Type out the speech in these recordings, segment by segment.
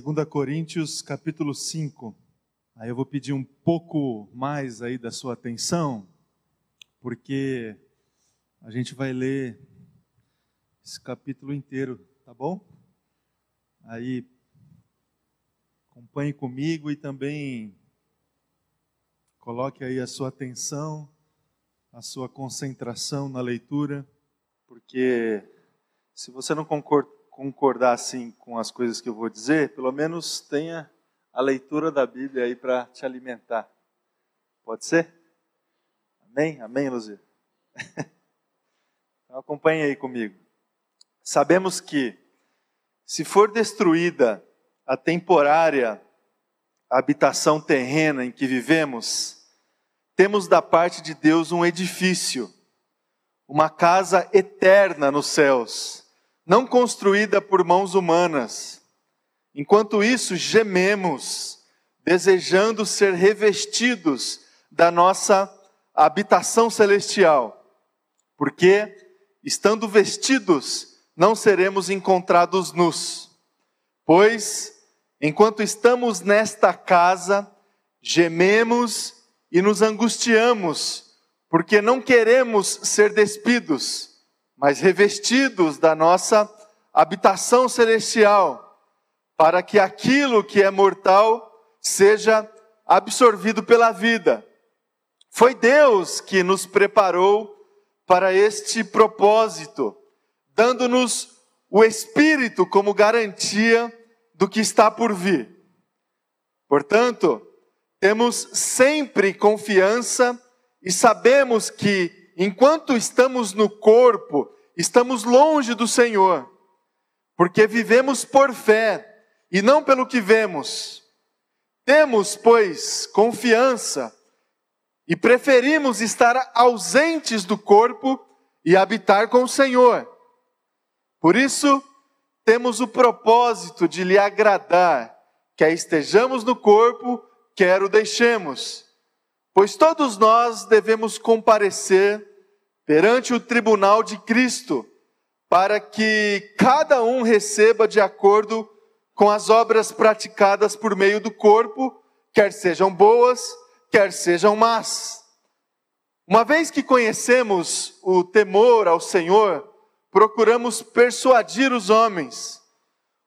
2 Coríntios capítulo 5. Aí eu vou pedir um pouco mais aí da sua atenção, porque a gente vai ler esse capítulo inteiro, tá bom? Aí acompanhe comigo e também coloque aí a sua atenção, a sua concentração na leitura, porque se você não concorda concordar assim com as coisas que eu vou dizer, pelo menos tenha a leitura da Bíblia aí para te alimentar. Pode ser? Amém? Amém, Luzia? Então acompanhe aí comigo. Sabemos que se for destruída a temporária habitação terrena em que vivemos, temos da parte de Deus um edifício, uma casa eterna nos céus não construída por mãos humanas. Enquanto isso, gememos, desejando ser revestidos da nossa habitação celestial, porque, estando vestidos, não seremos encontrados nus. Pois, enquanto estamos nesta casa, gememos e nos angustiamos, porque não queremos ser despidos mas revestidos da nossa habitação celestial, para que aquilo que é mortal seja absorvido pela vida. Foi Deus que nos preparou para este propósito, dando-nos o Espírito como garantia do que está por vir. Portanto, temos sempre confiança e sabemos que enquanto estamos no corpo, estamos longe do Senhor, porque vivemos por fé e não pelo que vemos. Temos, pois, confiança e preferimos estar ausentes do corpo e habitar com o Senhor. Por isso, temos o propósito de lhe agradar, quer estejamos no corpo, quer o deixemos. Pois todos nós devemos comparecer perante o tribunal de Cristo, para que cada um receba de acordo com as obras praticadas por meio do corpo, quer sejam boas, quer sejam más. Uma vez que conhecemos o temor ao Senhor, procuramos persuadir os homens.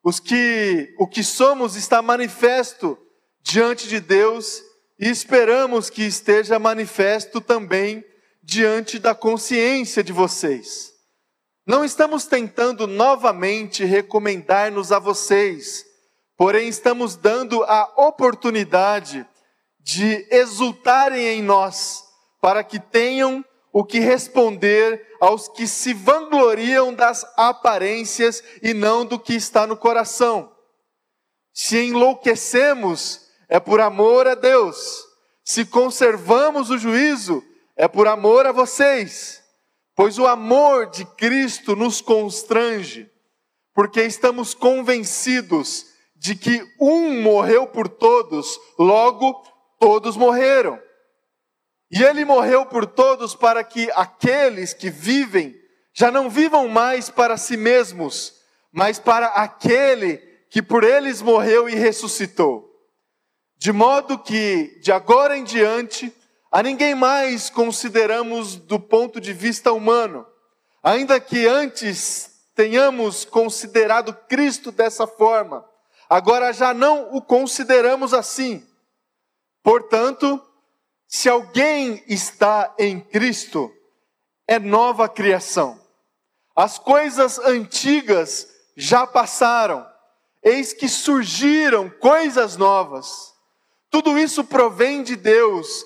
Os que o que somos está manifesto diante de Deus e esperamos que esteja manifesto também diante da consciência de vocês. Não estamos tentando novamente recomendar-nos a vocês, porém estamos dando a oportunidade de exultarem em nós, para que tenham o que responder aos que se vangloriam das aparências e não do que está no coração. Se enlouquecemos, é por amor a Deus. Se conservamos o juízo, é por amor a vocês, pois o amor de Cristo nos constrange, porque estamos convencidos de que um morreu por todos, logo todos morreram. E ele morreu por todos para que aqueles que vivem já não vivam mais para si mesmos, mas para aquele que por eles morreu e ressuscitou. De modo que, de agora em diante, a ninguém mais consideramos do ponto de vista humano, ainda que antes tenhamos considerado Cristo dessa forma, agora já não o consideramos assim. Portanto, se alguém está em Cristo, é nova criação. As coisas antigas já passaram, eis que surgiram coisas novas. Tudo isso provém de Deus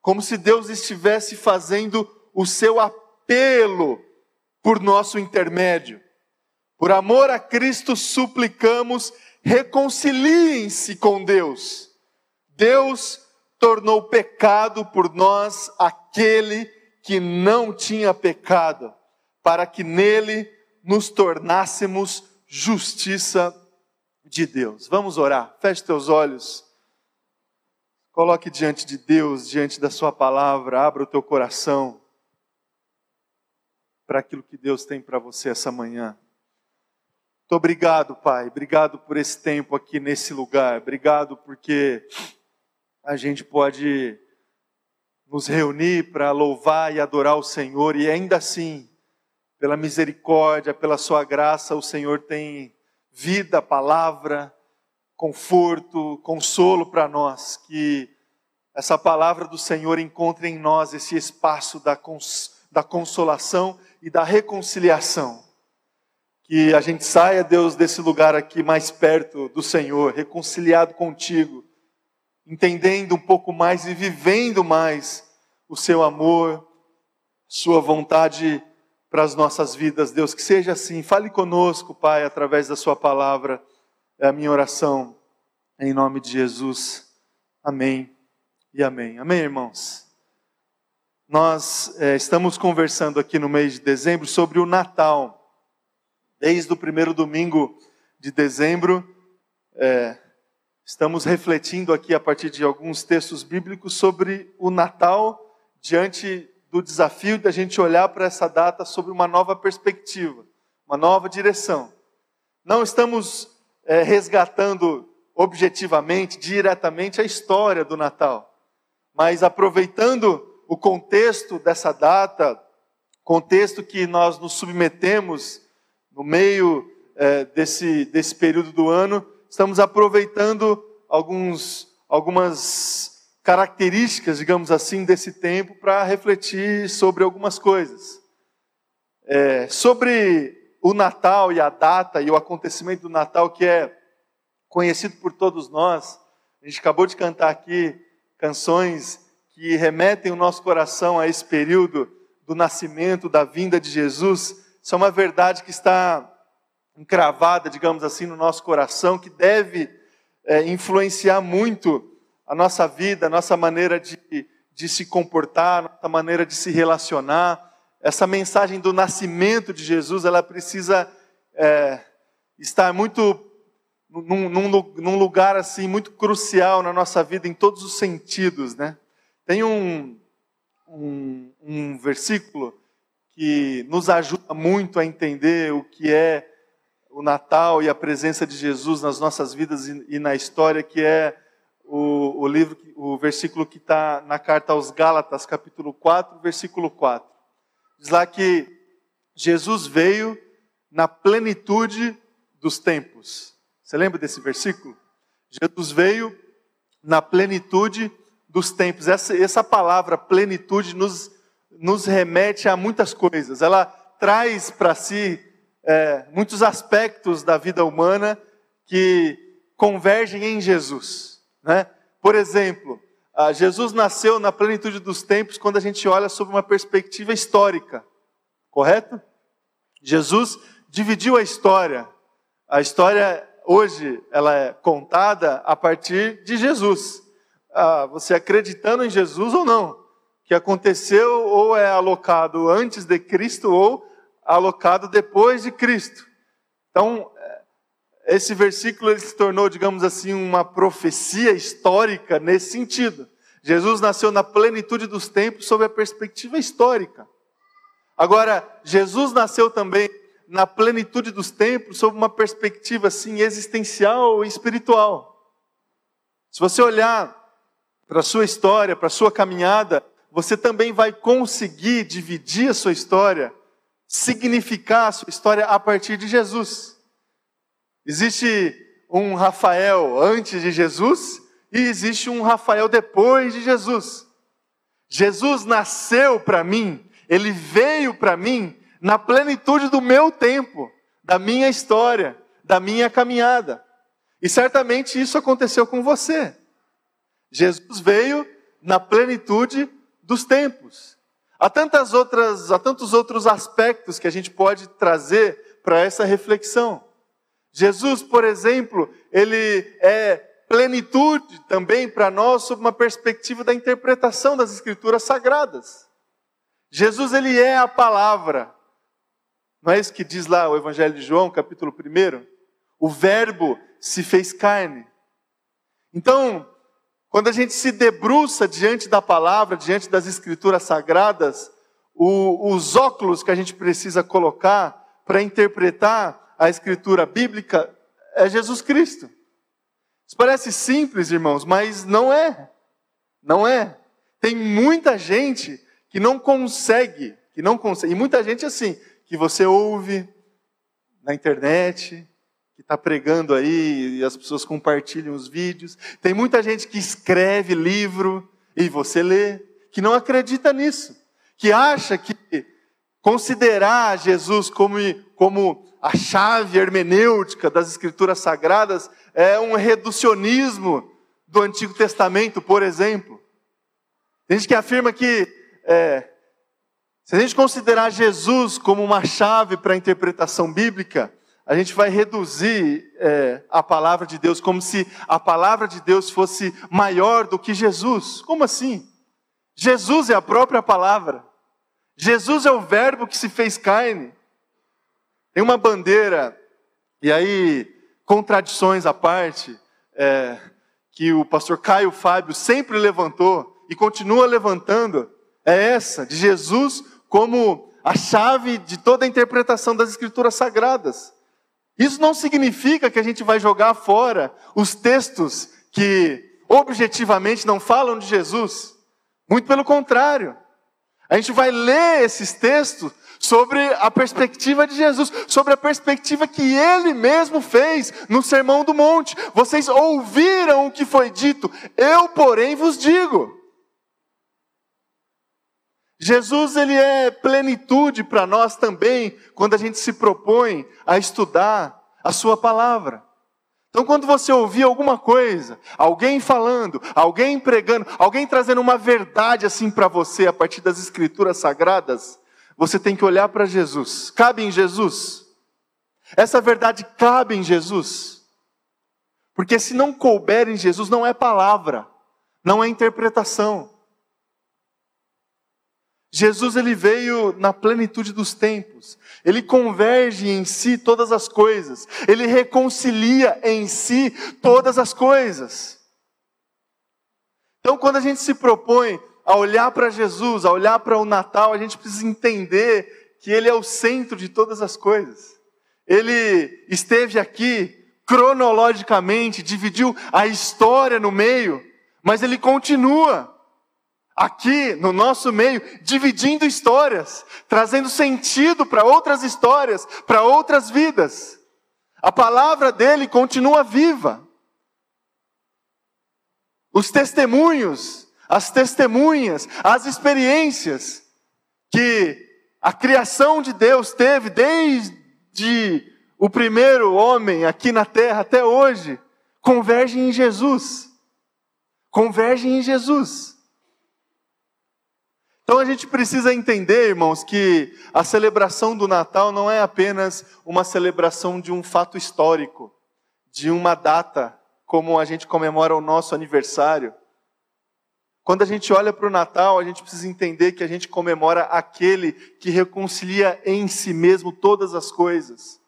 como se Deus estivesse fazendo o seu apelo por nosso intermédio. Por amor a Cristo, suplicamos reconciliem-se com Deus. Deus tornou pecado por nós aquele que não tinha pecado, para que nele nos tornássemos justiça de Deus. Vamos orar. Feche teus olhos. Coloque diante de Deus, diante da Sua palavra, abra o teu coração para aquilo que Deus tem para você essa manhã. Muito obrigado, Pai. Obrigado por esse tempo aqui nesse lugar. Obrigado porque a gente pode nos reunir para louvar e adorar o Senhor e ainda assim, pela misericórdia, pela Sua graça, o Senhor tem vida, palavra, conforto, consolo para nós, que essa palavra do Senhor encontre em nós esse espaço da, cons da consolação e da reconciliação. Que a gente saia, Deus, desse lugar aqui mais perto do Senhor, reconciliado contigo, entendendo um pouco mais e vivendo mais o seu amor, sua vontade para as nossas vidas, Deus. Que seja assim. Fale conosco, Pai, através da Sua palavra. É a minha oração, em nome de Jesus. Amém e amém. Amém, irmãos? Nós é, estamos conversando aqui no mês de dezembro sobre o Natal. Desde o primeiro domingo de dezembro, é, estamos refletindo aqui a partir de alguns textos bíblicos sobre o Natal diante do desafio da gente olhar para essa data sobre uma nova perspectiva, uma nova direção. Não estamos é, resgatando objetivamente, diretamente a história do Natal, mas aproveitando o contexto dessa data, contexto que nós nos submetemos no meio é, desse, desse período do ano, estamos aproveitando alguns, algumas características, digamos assim, desse tempo para refletir sobre algumas coisas. É, sobre o Natal e a data e o acontecimento do Natal que é conhecido por todos nós, a gente acabou de cantar aqui canções que remetem o nosso coração a esse período do nascimento, da vinda de Jesus. Isso é uma verdade que está encravada, digamos assim, no nosso coração, que deve é, influenciar muito a nossa vida, a nossa maneira de, de se comportar, a nossa maneira de se relacionar. Essa mensagem do nascimento de Jesus, ela precisa é, estar muito num, num, num, lugar assim muito crucial na nossa vida em todos os sentidos, né? Tem um, um, um versículo que nos ajuda muito a entender o que é o Natal e a presença de Jesus nas nossas vidas e, e na história, que é o, o livro, o versículo que está na carta aos Gálatas, capítulo 4, versículo 4. Diz lá que Jesus veio na plenitude dos tempos. Você lembra desse versículo? Jesus veio na plenitude dos tempos. Essa, essa palavra plenitude nos, nos remete a muitas coisas. Ela traz para si é, muitos aspectos da vida humana que convergem em Jesus. Né? Por exemplo, Jesus nasceu na plenitude dos tempos quando a gente olha sob uma perspectiva histórica, correto? Jesus dividiu a história. A história hoje ela é contada a partir de Jesus. Ah, você acreditando em Jesus ou não, que aconteceu ou é alocado antes de Cristo ou alocado depois de Cristo. Então, esse versículo se tornou, digamos assim, uma profecia histórica nesse sentido. Jesus nasceu na plenitude dos tempos sob a perspectiva histórica. Agora, Jesus nasceu também na plenitude dos tempos sob uma perspectiva assim existencial e espiritual. Se você olhar para a sua história, para a sua caminhada, você também vai conseguir dividir a sua história, significar a sua história a partir de Jesus. Existe um Rafael antes de Jesus e existe um Rafael depois de Jesus. Jesus nasceu para mim, ele veio para mim na plenitude do meu tempo, da minha história, da minha caminhada. E certamente isso aconteceu com você. Jesus veio na plenitude dos tempos. Há tantas outras, há tantos outros aspectos que a gente pode trazer para essa reflexão. Jesus, por exemplo, ele é plenitude também para nós sob uma perspectiva da interpretação das escrituras sagradas. Jesus ele é a palavra. Não é isso que diz lá o Evangelho de João, capítulo 1? O verbo se fez carne. Então, quando a gente se debruça diante da palavra, diante das escrituras sagradas, o, os óculos que a gente precisa colocar para interpretar a escritura bíblica é Jesus Cristo. Isso parece simples, irmãos, mas não é. Não é. Tem muita gente que não consegue, que não consegue, e muita gente assim, que você ouve na internet, que está pregando aí e as pessoas compartilham os vídeos. Tem muita gente que escreve livro e você lê, que não acredita nisso que acha que considerar Jesus como, como a chave hermenêutica das escrituras sagradas é um reducionismo do Antigo Testamento, por exemplo. Tem gente que afirma que é, se a gente considerar Jesus como uma chave para a interpretação bíblica, a gente vai reduzir é, a palavra de Deus como se a palavra de Deus fosse maior do que Jesus. Como assim? Jesus é a própria palavra. Jesus é o Verbo que se fez carne. Tem uma bandeira, e aí, contradições à parte, é, que o pastor Caio Fábio sempre levantou e continua levantando, é essa, de Jesus como a chave de toda a interpretação das Escrituras Sagradas. Isso não significa que a gente vai jogar fora os textos que objetivamente não falam de Jesus. Muito pelo contrário. A gente vai ler esses textos sobre a perspectiva de Jesus, sobre a perspectiva que ele mesmo fez no Sermão do Monte. Vocês ouviram o que foi dito, eu, porém, vos digo. Jesus ele é plenitude para nós também, quando a gente se propõe a estudar a sua palavra. Então, quando você ouvir alguma coisa, alguém falando, alguém pregando, alguém trazendo uma verdade assim para você a partir das escrituras sagradas, você tem que olhar para Jesus. Cabe em Jesus? Essa verdade cabe em Jesus? Porque se não couber em Jesus, não é palavra, não é interpretação. Jesus ele veio na plenitude dos tempos. Ele converge em si todas as coisas. Ele reconcilia em si todas as coisas. Então, quando a gente se propõe a olhar para Jesus, a olhar para o Natal, a gente precisa entender que ele é o centro de todas as coisas. Ele esteve aqui cronologicamente, dividiu a história no meio, mas ele continua aqui no nosso meio, dividindo histórias, trazendo sentido para outras histórias, para outras vidas. A palavra dele continua viva. Os testemunhos, as testemunhas, as experiências que a criação de Deus teve desde o primeiro homem aqui na terra até hoje, convergem em Jesus. Convergem em Jesus. Então a gente precisa entender, irmãos, que a celebração do Natal não é apenas uma celebração de um fato histórico, de uma data, como a gente comemora o nosso aniversário. Quando a gente olha para o Natal, a gente precisa entender que a gente comemora aquele que reconcilia em si mesmo todas as coisas,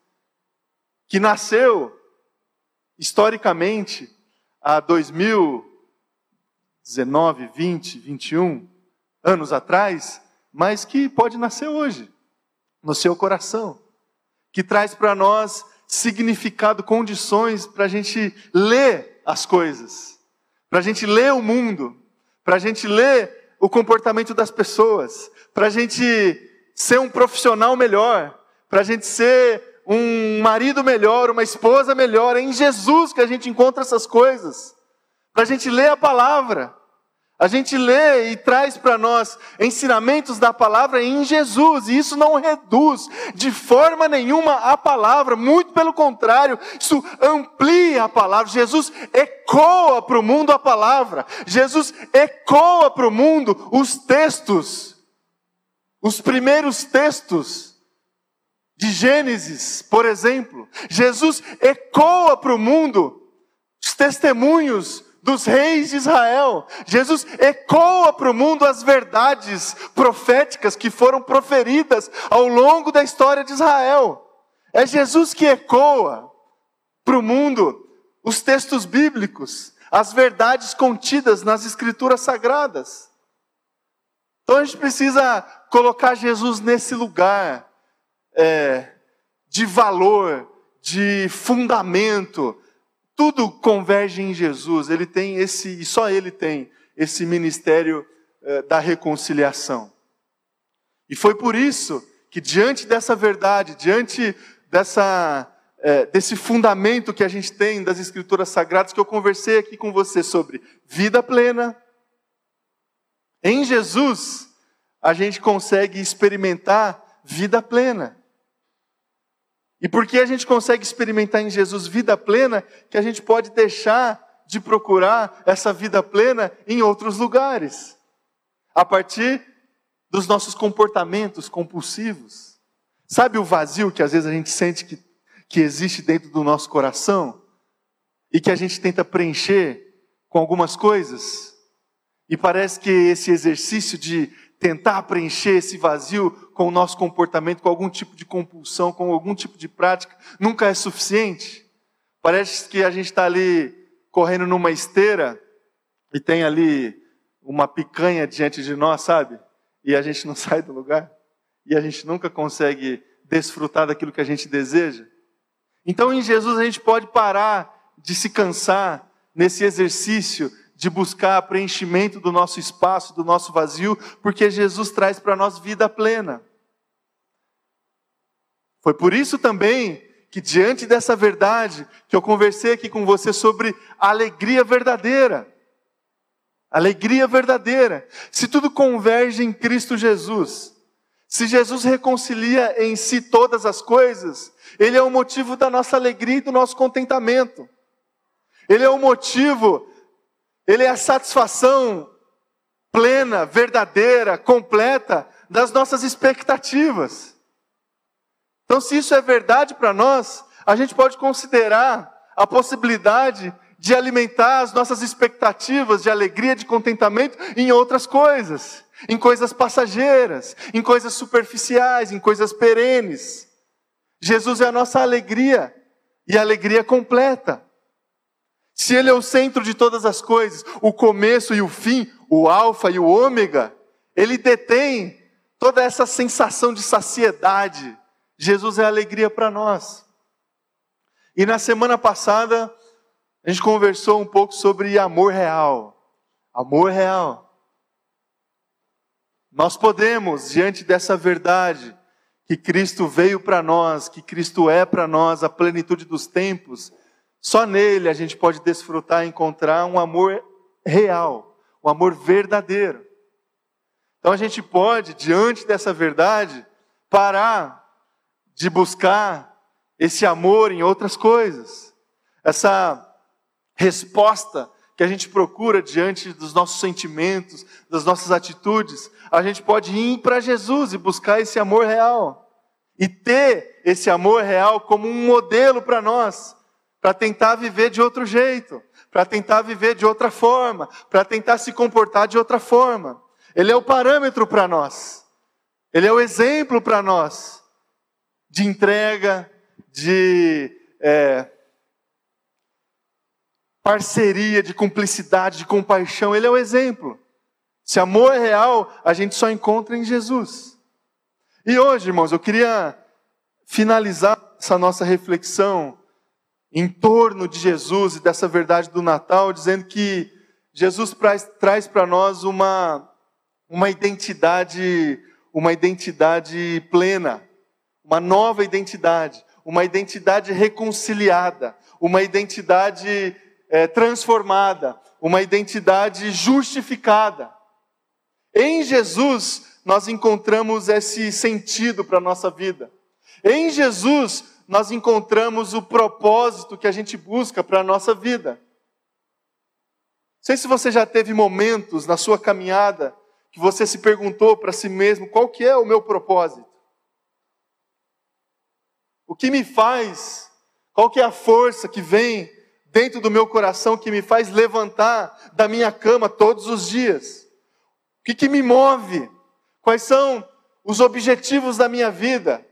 que nasceu historicamente há 2019, 20, 21 anos atrás, mas que pode nascer hoje, no seu coração, que traz para nós significado, condições para a gente ler as coisas, para a gente ler o mundo, para a gente ler o comportamento das pessoas, para a gente ser um profissional melhor, para a gente ser um marido melhor, uma esposa melhor. É em Jesus que a gente encontra essas coisas. Para a gente ler a palavra, a gente lê e traz para nós ensinamentos da palavra em Jesus, e isso não reduz de forma nenhuma a palavra, muito pelo contrário, isso amplia a palavra. Jesus ecoa para o mundo a palavra, Jesus ecoa para o mundo os textos, os primeiros textos de Gênesis, por exemplo. Jesus ecoa para o mundo os testemunhos dos reis de Israel. Jesus ecoa para o mundo as verdades proféticas que foram proferidas ao longo da história de Israel. É Jesus que ecoa para o mundo os textos bíblicos, as verdades contidas nas escrituras sagradas. Então a gente precisa colocar Jesus nesse lugar é, de valor, de fundamento, tudo converge em Jesus. Ele tem esse, e só ele tem, esse ministério eh, da reconciliação. E foi por isso que, diante dessa verdade, diante dessa, eh, desse fundamento que a gente tem das Escrituras Sagradas, que eu conversei aqui com você sobre vida plena, em Jesus, a gente consegue experimentar vida plena. E porque a gente consegue experimentar em Jesus vida plena, que a gente pode deixar de procurar essa vida plena em outros lugares, a partir dos nossos comportamentos compulsivos. Sabe o vazio que às vezes a gente sente que, que existe dentro do nosso coração e que a gente tenta preencher com algumas coisas? E parece que esse exercício de tentar preencher esse vazio com o nosso comportamento, com algum tipo de compulsão, com algum tipo de prática, nunca é suficiente. Parece que a gente está ali correndo numa esteira e tem ali uma picanha diante de nós, sabe? E a gente não sai do lugar. E a gente nunca consegue desfrutar daquilo que a gente deseja. Então, em Jesus, a gente pode parar de se cansar nesse exercício de buscar preenchimento do nosso espaço, do nosso vazio, porque Jesus traz para nós vida plena. Foi por isso também que, diante dessa verdade, que eu conversei aqui com você sobre alegria verdadeira. Alegria verdadeira. Se tudo converge em Cristo Jesus, se Jesus reconcilia em si todas as coisas, Ele é o motivo da nossa alegria e do nosso contentamento. Ele é o motivo ele é a satisfação plena, verdadeira, completa das nossas expectativas. Então, se isso é verdade para nós, a gente pode considerar a possibilidade de alimentar as nossas expectativas de alegria, de contentamento em outras coisas, em coisas passageiras, em coisas superficiais, em coisas perenes. Jesus é a nossa alegria e alegria completa. Se Ele é o centro de todas as coisas, o começo e o fim, o Alfa e o Ômega, Ele detém toda essa sensação de saciedade. Jesus é alegria para nós. E na semana passada, a gente conversou um pouco sobre amor real. Amor real. Nós podemos, diante dessa verdade, que Cristo veio para nós, que Cristo é para nós a plenitude dos tempos, só nele a gente pode desfrutar e encontrar um amor real, um amor verdadeiro. Então a gente pode, diante dessa verdade, parar de buscar esse amor em outras coisas. Essa resposta que a gente procura diante dos nossos sentimentos, das nossas atitudes, a gente pode ir para Jesus e buscar esse amor real. E ter esse amor real como um modelo para nós para tentar viver de outro jeito, para tentar viver de outra forma, para tentar se comportar de outra forma. Ele é o parâmetro para nós, ele é o exemplo para nós de entrega, de é, parceria, de cumplicidade, de compaixão. Ele é o exemplo. Se amor é real, a gente só encontra em Jesus. E hoje, irmãos, eu queria finalizar essa nossa reflexão em torno de Jesus e dessa verdade do Natal, dizendo que Jesus traz para nós uma, uma identidade, uma identidade plena, uma nova identidade, uma identidade reconciliada, uma identidade é, transformada, uma identidade justificada. Em Jesus nós encontramos esse sentido para a nossa vida. Em Jesus nós encontramos o propósito que a gente busca para a nossa vida. Não sei se você já teve momentos na sua caminhada que você se perguntou para si mesmo qual que é o meu propósito. O que me faz? Qual que é a força que vem dentro do meu coração que me faz levantar da minha cama todos os dias? O que, que me move? Quais são os objetivos da minha vida?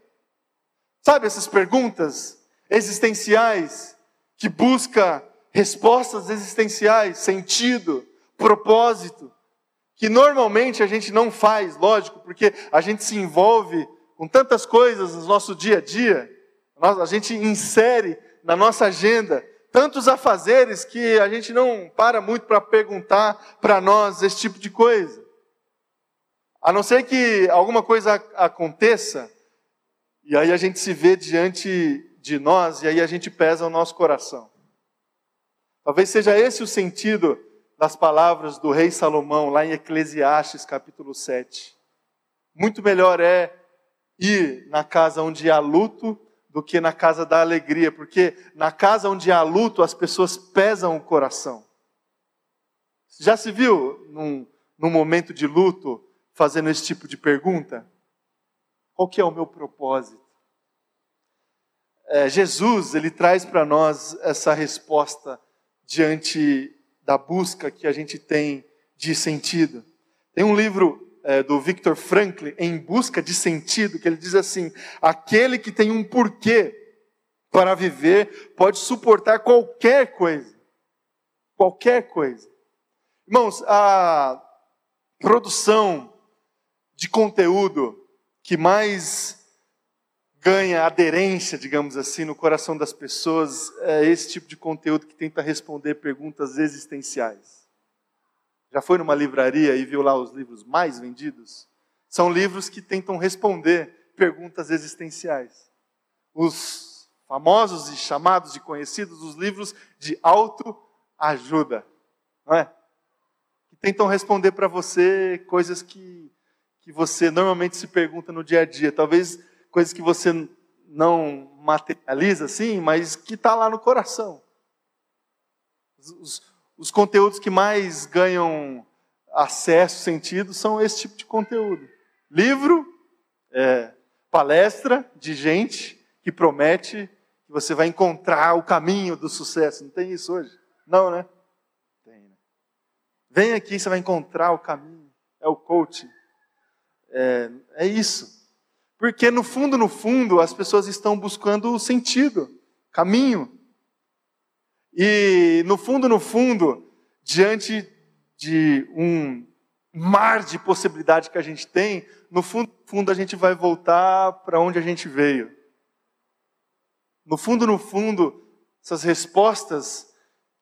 Sabe essas perguntas existenciais que busca respostas existenciais, sentido, propósito, que normalmente a gente não faz, lógico, porque a gente se envolve com tantas coisas no nosso dia a dia, a gente insere na nossa agenda tantos afazeres que a gente não para muito para perguntar para nós esse tipo de coisa. A não ser que alguma coisa aconteça, e aí a gente se vê diante de nós, e aí a gente pesa o nosso coração. Talvez seja esse o sentido das palavras do rei Salomão, lá em Eclesiastes capítulo 7. Muito melhor é ir na casa onde há luto do que na casa da alegria, porque na casa onde há luto as pessoas pesam o coração. Já se viu num, num momento de luto fazendo esse tipo de pergunta? Qual que é o meu propósito? É, Jesus, ele traz para nós essa resposta diante da busca que a gente tem de sentido. Tem um livro é, do Victor Franklin, Em Busca de Sentido, que ele diz assim: aquele que tem um porquê para viver pode suportar qualquer coisa. Qualquer coisa. Irmãos, a produção de conteúdo que mais ganha aderência, digamos assim, no coração das pessoas é esse tipo de conteúdo que tenta responder perguntas existenciais. Já foi numa livraria e viu lá os livros mais vendidos? São livros que tentam responder perguntas existenciais. Os famosos e chamados e conhecidos, os livros de autoajuda, não é? Que tentam responder para você coisas que que você normalmente se pergunta no dia a dia, talvez coisas que você não materializa assim, mas que está lá no coração. Os, os, conteúdos que mais ganham acesso, sentido, são esse tipo de conteúdo. Livro, é, palestra de gente que promete que você vai encontrar o caminho do sucesso. Não tem isso hoje? Não, né? Tem. Né? Vem aqui, você vai encontrar o caminho. É o coaching. É, é isso. Porque no fundo, no fundo, as pessoas estão buscando o sentido, caminho. E no fundo, no fundo, diante de um mar de possibilidade que a gente tem, no fundo, no fundo a gente vai voltar para onde a gente veio. No fundo, no fundo, essas respostas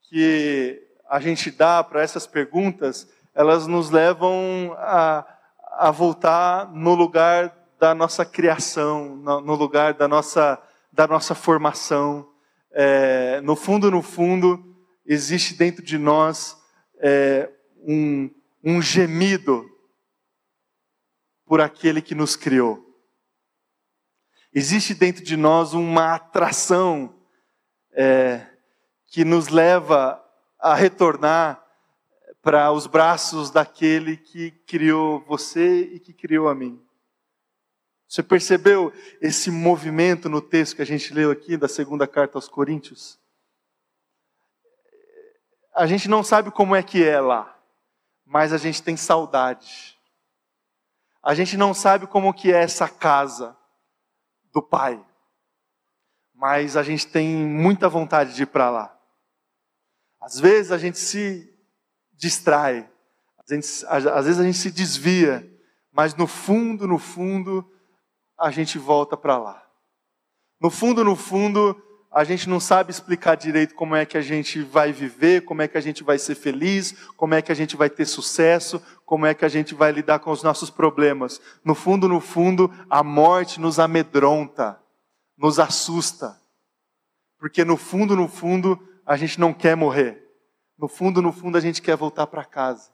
que a gente dá para essas perguntas, elas nos levam a a voltar no lugar da nossa criação, no lugar da nossa, da nossa formação. É, no fundo, no fundo, existe dentro de nós é, um, um gemido por aquele que nos criou. Existe dentro de nós uma atração é, que nos leva a retornar para os braços daquele que criou você e que criou a mim. Você percebeu esse movimento no texto que a gente leu aqui da segunda carta aos Coríntios? A gente não sabe como é que é lá, mas a gente tem saudade. A gente não sabe como que é essa casa do Pai, mas a gente tem muita vontade de ir para lá. Às vezes a gente se distrai, às vezes a gente se desvia, mas no fundo, no fundo, a gente volta para lá. No fundo, no fundo, a gente não sabe explicar direito como é que a gente vai viver, como é que a gente vai ser feliz, como é que a gente vai ter sucesso, como é que a gente vai lidar com os nossos problemas. No fundo, no fundo, a morte nos amedronta, nos assusta. Porque no fundo, no fundo, a gente não quer morrer. No fundo, no fundo, a gente quer voltar para casa.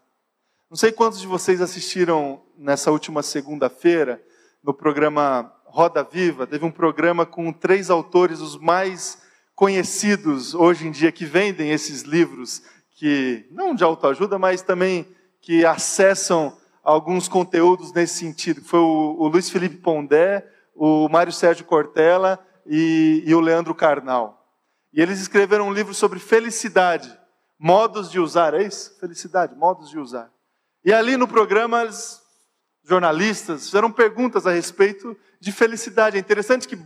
Não sei quantos de vocês assistiram nessa última segunda-feira, no programa Roda Viva, teve um programa com três autores, os mais conhecidos hoje em dia, que vendem esses livros, que não de autoajuda, mas também que acessam alguns conteúdos nesse sentido. Foi o, o Luiz Felipe Pondé, o Mário Sérgio Cortella e, e o Leandro Carnal. E eles escreveram um livro sobre felicidade, modos de usar, é isso? Felicidade, modos de usar. E ali no programa, eles, jornalistas fizeram perguntas a respeito de felicidade. É interessante que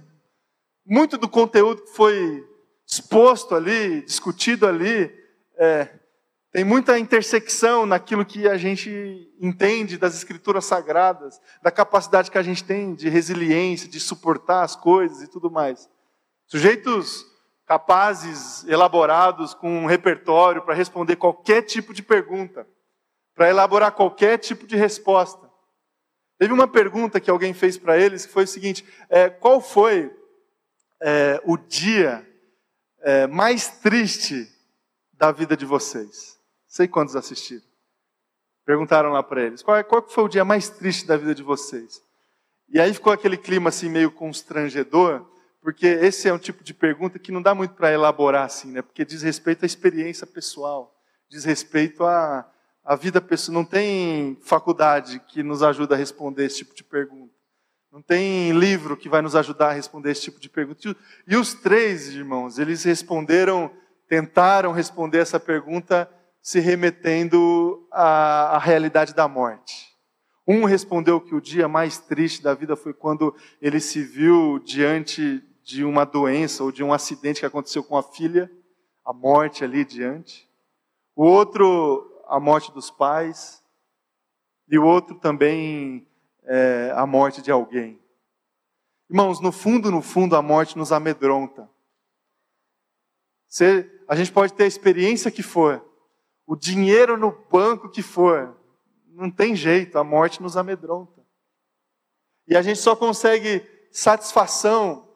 muito do conteúdo que foi exposto ali, discutido ali, é, tem muita intersecção naquilo que a gente entende das escrituras sagradas, da capacidade que a gente tem de resiliência, de suportar as coisas e tudo mais. Sujeitos capazes, elaborados, com um repertório para responder qualquer tipo de pergunta, para elaborar qualquer tipo de resposta. Teve uma pergunta que alguém fez para eles que foi o seguinte: é, qual foi é, o dia é, mais triste da vida de vocês? Sei quantos assistiram. Perguntaram lá para eles: qual, é, qual foi o dia mais triste da vida de vocês? E aí ficou aquele clima assim meio constrangedor, porque esse é um tipo de pergunta que não dá muito para elaborar assim, né? Porque diz respeito à experiência pessoal, diz respeito à, à vida pessoal. Não tem faculdade que nos ajuda a responder esse tipo de pergunta. Não tem livro que vai nos ajudar a responder esse tipo de pergunta. E os três irmãos, eles responderam, tentaram responder essa pergunta se remetendo à, à realidade da morte. Um respondeu que o dia mais triste da vida foi quando ele se viu diante de uma doença ou de um acidente que aconteceu com a filha, a morte ali diante. O outro, a morte dos pais. E o outro também, é, a morte de alguém. Irmãos, no fundo, no fundo, a morte nos amedronta. A gente pode ter a experiência que for, o dinheiro no banco que for, não tem jeito, a morte nos amedronta. E a gente só consegue satisfação,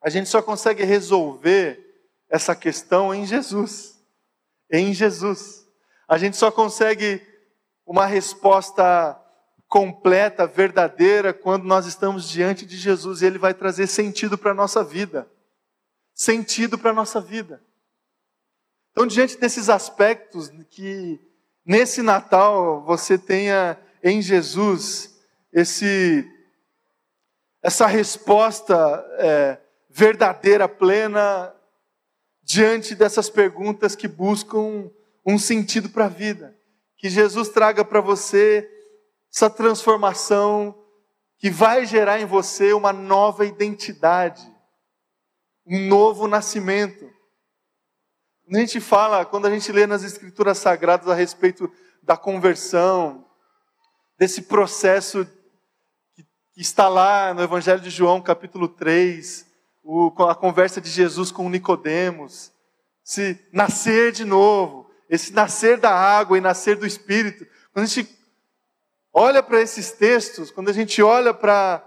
a gente só consegue resolver essa questão em Jesus. Em Jesus. A gente só consegue uma resposta completa, verdadeira, quando nós estamos diante de Jesus e Ele vai trazer sentido para a nossa vida. Sentido para a nossa vida. Então, diante desses aspectos, que nesse Natal você tenha em Jesus esse, essa resposta é, verdadeira, plena, diante dessas perguntas que buscam um sentido para a vida. Que Jesus traga para você essa transformação que vai gerar em você uma nova identidade, um novo nascimento. A gente fala, quando a gente lê nas Escrituras Sagradas a respeito da conversão, desse processo que está lá no Evangelho de João, capítulo 3, o, a conversa de Jesus com Nicodemos, se nascer de novo, esse nascer da água e nascer do Espírito. Quando a gente olha para esses textos, quando a gente olha para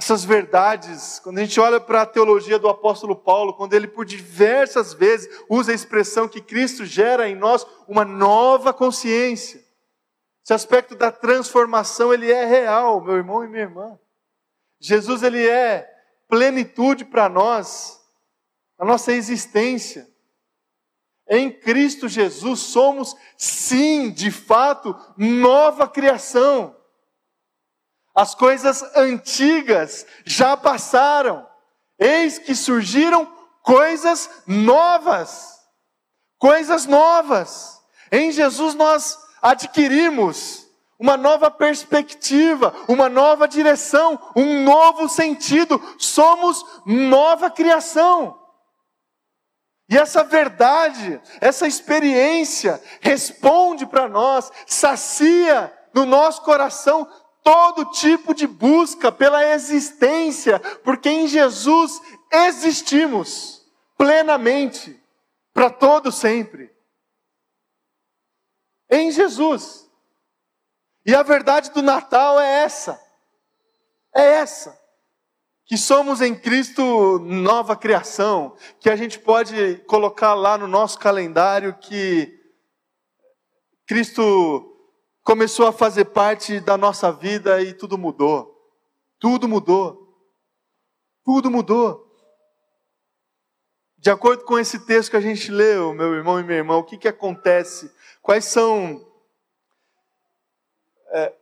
essas verdades, quando a gente olha para a teologia do apóstolo Paulo, quando ele por diversas vezes usa a expressão que Cristo gera em nós uma nova consciência. Esse aspecto da transformação, ele é real, meu irmão e minha irmã. Jesus, ele é plenitude para nós, a nossa existência. Em Cristo Jesus somos, sim, de fato, nova criação. As coisas antigas já passaram. Eis que surgiram coisas novas. Coisas novas. Em Jesus nós adquirimos uma nova perspectiva, uma nova direção, um novo sentido. Somos nova criação. E essa verdade, essa experiência responde para nós, sacia no nosso coração todo tipo de busca pela existência, porque em Jesus existimos plenamente, para todo sempre. Em Jesus. E a verdade do Natal é essa. É essa. Que somos em Cristo nova criação, que a gente pode colocar lá no nosso calendário que Cristo começou a fazer parte da nossa vida e tudo mudou. Tudo mudou. Tudo mudou. De acordo com esse texto que a gente leu, meu irmão e minha irmã, o que, que acontece? Quais são. É,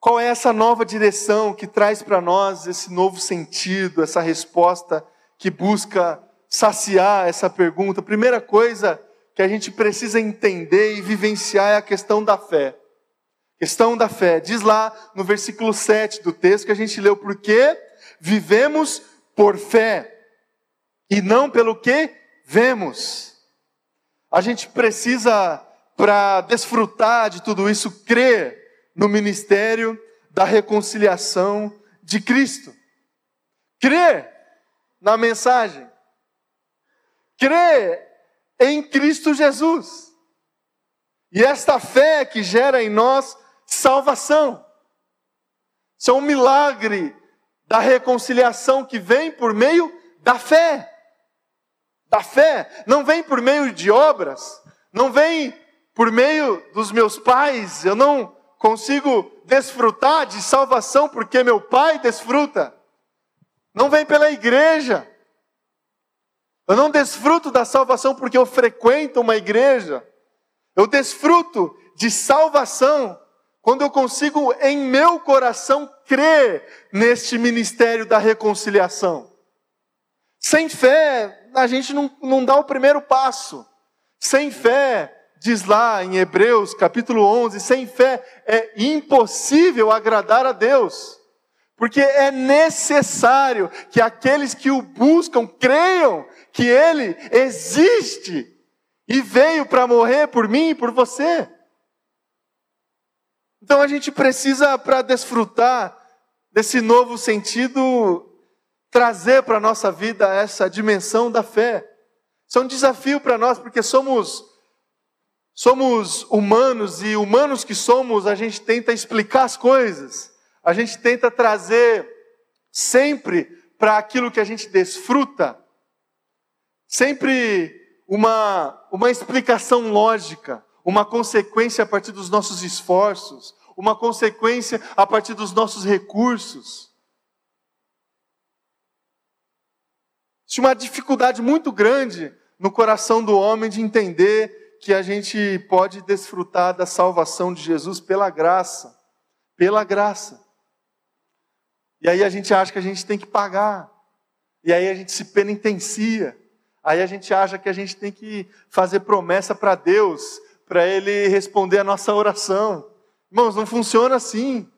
qual é essa nova direção que traz para nós esse novo sentido, essa resposta que busca saciar essa pergunta. Primeira coisa que a gente precisa entender e vivenciar é a questão da fé. Questão da fé. Diz lá no versículo 7 do texto que a gente leu, porque vivemos por fé e não pelo que vemos. A gente precisa, para desfrutar de tudo isso, crer no ministério da reconciliação de Cristo. Crer na mensagem. Crer em Cristo Jesus. E esta fé que gera em nós salvação. Isso é um milagre da reconciliação que vem por meio da fé. Da fé. Não vem por meio de obras. Não vem por meio dos meus pais. Eu não consigo desfrutar de salvação porque meu pai desfruta. Não vem pela igreja. Eu não desfruto da salvação porque eu frequento uma igreja. Eu desfruto de salvação quando eu consigo em meu coração crer neste ministério da reconciliação. Sem fé, a gente não, não dá o primeiro passo. Sem fé, diz lá em Hebreus capítulo 11, sem fé é impossível agradar a Deus. Porque é necessário que aqueles que o buscam creiam que Ele existe e veio para morrer por mim e por você. Então a gente precisa, para desfrutar desse novo sentido, trazer para a nossa vida essa dimensão da fé. Isso é um desafio para nós, porque somos, somos humanos e humanos que somos, a gente tenta explicar as coisas, a gente tenta trazer sempre para aquilo que a gente desfruta, sempre uma, uma explicação lógica uma consequência a partir dos nossos esforços, uma consequência a partir dos nossos recursos. Existe uma dificuldade muito grande no coração do homem de entender que a gente pode desfrutar da salvação de Jesus pela graça. Pela graça. E aí a gente acha que a gente tem que pagar. E aí a gente se penitencia. Aí a gente acha que a gente tem que fazer promessa para Deus para Ele responder a nossa oração. Irmãos, não funciona assim.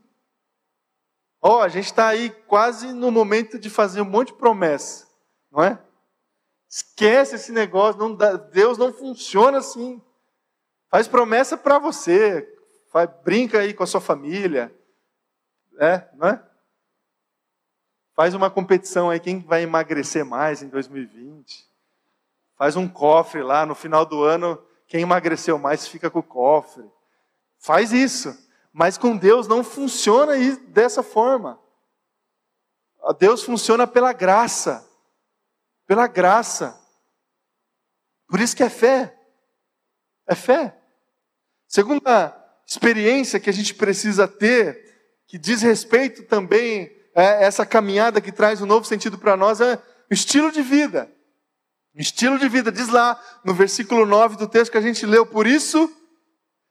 Ó, oh, a gente está aí quase no momento de fazer um monte de promessa, não é? Esquece esse negócio, não dá, Deus não funciona assim. Faz promessa para você, faz, brinca aí com a sua família, é, não é? Faz uma competição aí, quem vai emagrecer mais em 2020. Faz um cofre lá, no final do ano, quem emagreceu mais fica com o cofre. Faz isso. Mas com Deus não funciona dessa forma. Deus funciona pela graça. Pela graça. Por isso que é fé. É fé. Segunda experiência que a gente precisa ter, que diz respeito também a essa caminhada que traz um novo sentido para nós, é o estilo de vida. Estilo de vida, diz lá no versículo 9 do texto que a gente leu, por isso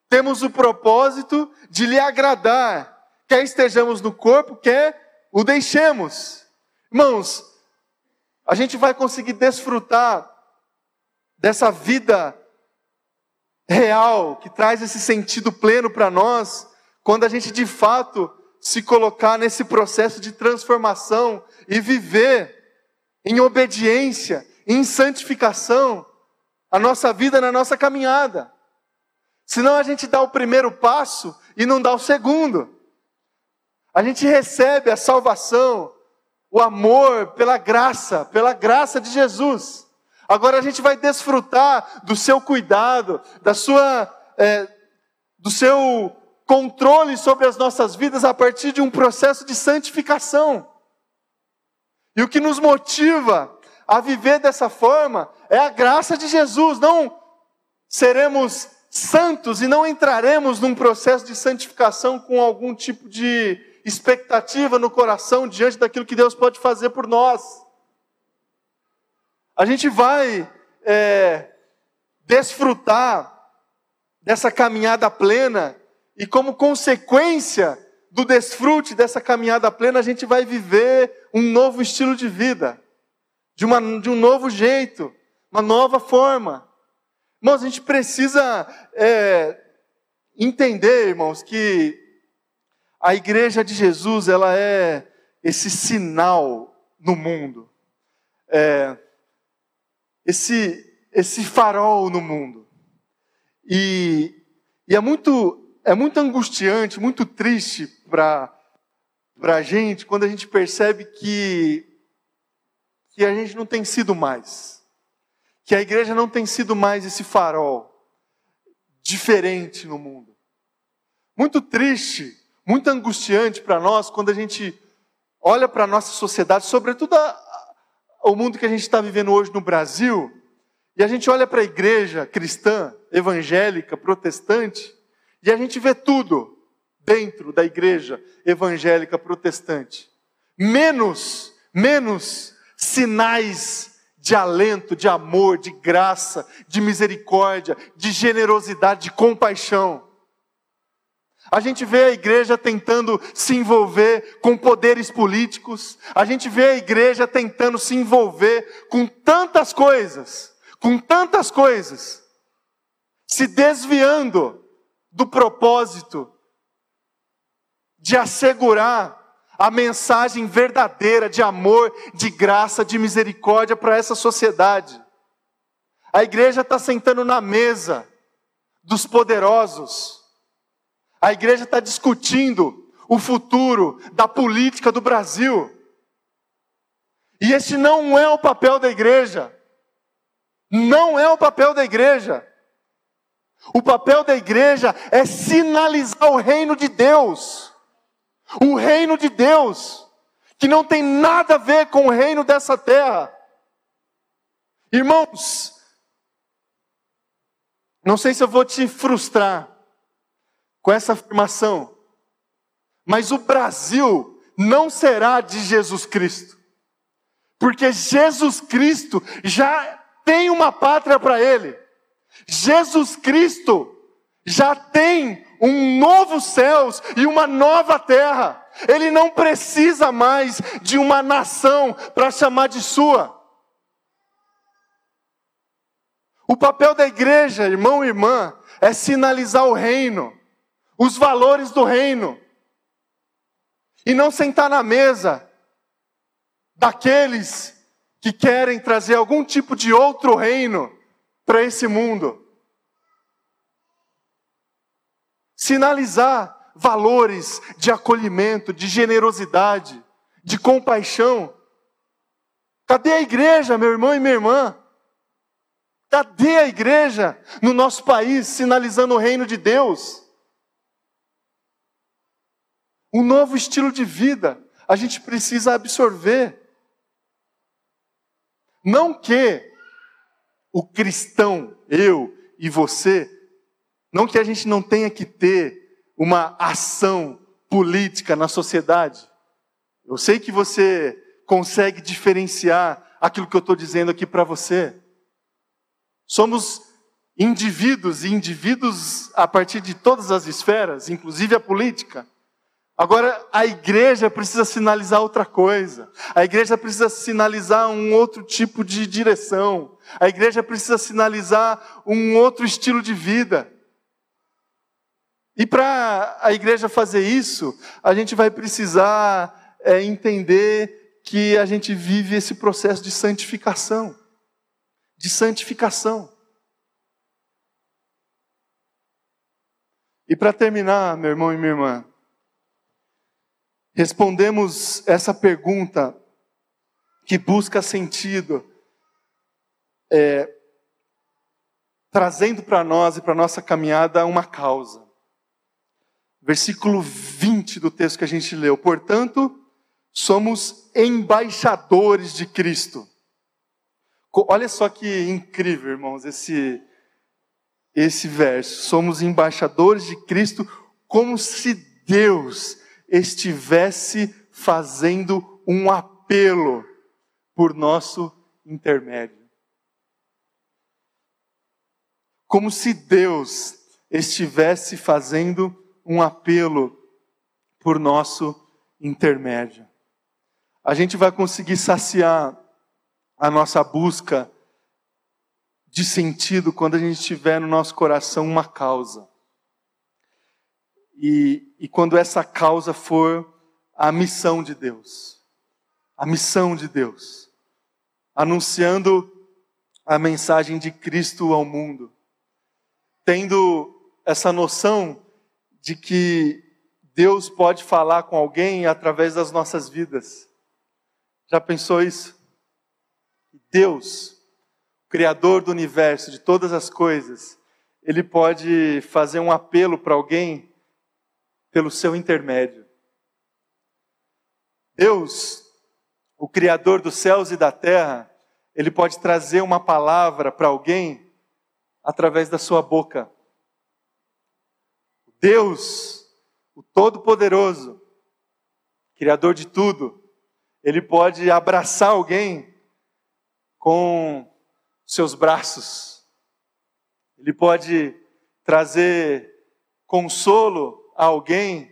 temos o propósito de lhe agradar, quer estejamos no corpo, quer o deixemos. Irmãos, a gente vai conseguir desfrutar dessa vida real, que traz esse sentido pleno para nós, quando a gente de fato se colocar nesse processo de transformação e viver em obediência em santificação a nossa vida na nossa caminhada. Senão a gente dá o primeiro passo e não dá o segundo. A gente recebe a salvação, o amor pela graça, pela graça de Jesus. Agora a gente vai desfrutar do seu cuidado, da sua, é, do seu controle sobre as nossas vidas a partir de um processo de santificação. E o que nos motiva a viver dessa forma é a graça de Jesus. Não seremos santos e não entraremos num processo de santificação com algum tipo de expectativa no coração diante daquilo que Deus pode fazer por nós. A gente vai é, desfrutar dessa caminhada plena e, como consequência do desfrute dessa caminhada plena, a gente vai viver um novo estilo de vida de, uma, de um novo jeito, uma nova forma. Irmãos, a gente precisa é, entender, irmãos, que a igreja de Jesus, ela é esse sinal no mundo. É, esse, esse farol no mundo. E, e é, muito, é muito angustiante, muito triste para a gente quando a gente percebe que, que a gente não tem sido mais. Que a igreja não tem sido mais esse farol diferente no mundo. Muito triste, muito angustiante para nós quando a gente olha para a nossa sociedade, sobretudo a, o mundo que a gente está vivendo hoje no Brasil, e a gente olha para a igreja cristã, evangélica, protestante, e a gente vê tudo dentro da igreja evangélica protestante. Menos, menos sinais de alento, de amor, de graça, de misericórdia, de generosidade, de compaixão. A gente vê a igreja tentando se envolver com poderes políticos, a gente vê a igreja tentando se envolver com tantas coisas, com tantas coisas, se desviando do propósito de assegurar a mensagem verdadeira de amor, de graça, de misericórdia para essa sociedade. A igreja está sentando na mesa dos poderosos a igreja está discutindo o futuro da política do Brasil. E esse não é o papel da igreja. Não é o papel da igreja. O papel da igreja é sinalizar o reino de Deus. O reino de Deus, que não tem nada a ver com o reino dessa terra. Irmãos, não sei se eu vou te frustrar, com essa afirmação. Mas o Brasil não será de Jesus Cristo, porque Jesus Cristo já tem uma pátria para ele. Jesus Cristo já tem um novo céus e uma nova terra. Ele não precisa mais de uma nação para chamar de sua. O papel da igreja, irmão e irmã, é sinalizar o reino os valores do reino, e não sentar na mesa daqueles que querem trazer algum tipo de outro reino para esse mundo. Sinalizar valores de acolhimento, de generosidade, de compaixão. Cadê a igreja, meu irmão e minha irmã? Cadê a igreja no nosso país sinalizando o reino de Deus? um novo estilo de vida. A gente precisa absorver. Não que o cristão, eu e você, não que a gente não tenha que ter uma ação política na sociedade. Eu sei que você consegue diferenciar aquilo que eu estou dizendo aqui para você. Somos indivíduos e indivíduos a partir de todas as esferas, inclusive a política. Agora, a igreja precisa sinalizar outra coisa. A igreja precisa sinalizar um outro tipo de direção. A igreja precisa sinalizar um outro estilo de vida. E para a igreja fazer isso, a gente vai precisar é, entender que a gente vive esse processo de santificação. De santificação. E para terminar, meu irmão e minha irmã, respondemos essa pergunta que busca sentido, é, trazendo para nós e para nossa caminhada uma causa. Versículo 20 do texto que a gente leu. Portanto, somos embaixadores de Cristo. Olha só que incrível, irmãos, esse esse verso. Somos embaixadores de Cristo como se Deus estivesse fazendo um apelo por nosso intermédio. Como se Deus estivesse fazendo um apelo por nosso intermédio. A gente vai conseguir saciar a nossa busca de sentido quando a gente tiver no nosso coração uma causa. E, e quando essa causa for a missão de Deus. A missão de Deus. Anunciando a mensagem de Cristo ao mundo. Tendo essa noção de que Deus pode falar com alguém através das nossas vidas. Já pensou isso? Deus, Criador do universo, de todas as coisas, ele pode fazer um apelo para alguém pelo seu intermédio. Deus, o Criador dos céus e da terra, ele pode trazer uma palavra para alguém através da sua boca. Deus, o Todo-Poderoso, Criador de tudo, ele pode abraçar alguém com seus braços. Ele pode trazer consolo a alguém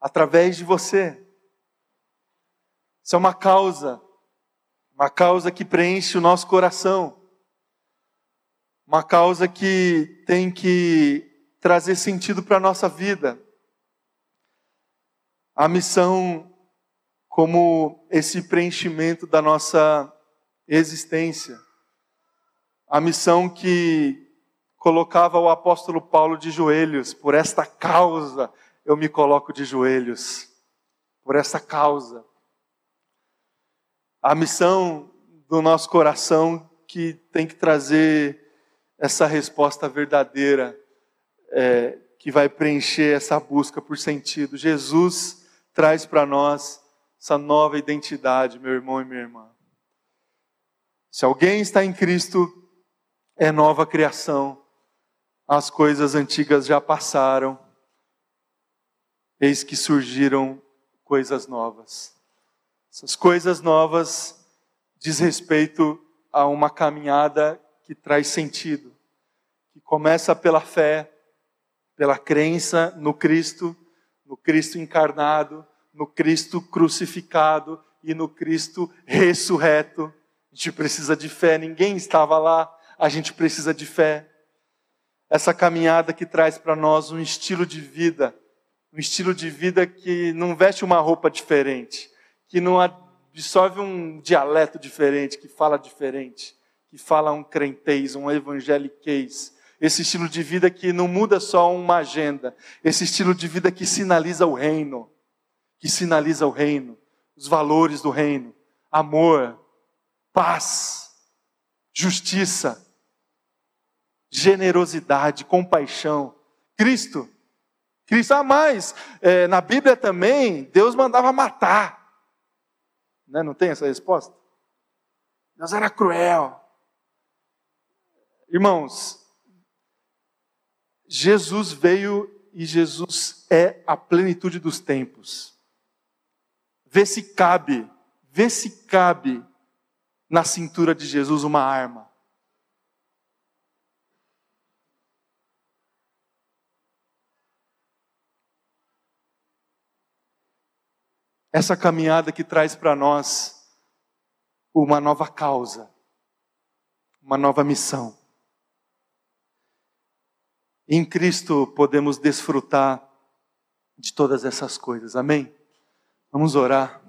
através de você. Isso é uma causa, uma causa que preenche o nosso coração, uma causa que tem que trazer sentido para a nossa vida. A missão, como esse preenchimento da nossa existência. A missão que colocava o apóstolo Paulo de joelhos, por esta causa eu me coloco de joelhos, por essa causa. A missão do nosso coração que tem que trazer essa resposta verdadeira, é, que vai preencher essa busca por sentido. Jesus traz para nós essa nova identidade, meu irmão e minha irmã. Se alguém está em Cristo, é nova criação. As coisas antigas já passaram, eis que surgiram coisas novas. Essas coisas novas diz respeito a uma caminhada que traz sentido, que começa pela fé, pela crença no Cristo, no Cristo encarnado, no Cristo crucificado e no Cristo ressurreto a gente precisa de fé, ninguém estava lá, a gente precisa de fé. Essa caminhada que traz para nós um estilo de vida, um estilo de vida que não veste uma roupa diferente, que não absorve um dialeto diferente, que fala diferente, que fala um crentez, um evangeliquez. Esse estilo de vida que não muda só uma agenda, esse estilo de vida que sinaliza o reino, que sinaliza o reino, os valores do reino, amor, paz, justiça, generosidade, compaixão. Cristo. Cristo, ah, mais, é, na Bíblia também, Deus mandava matar. Né? Não tem essa resposta? Deus era cruel. Irmãos, Jesus veio e Jesus é a plenitude dos tempos. Vê se cabe, vê se cabe na cintura de Jesus uma arma. Essa caminhada que traz para nós uma nova causa, uma nova missão. Em Cristo podemos desfrutar de todas essas coisas, amém? Vamos orar.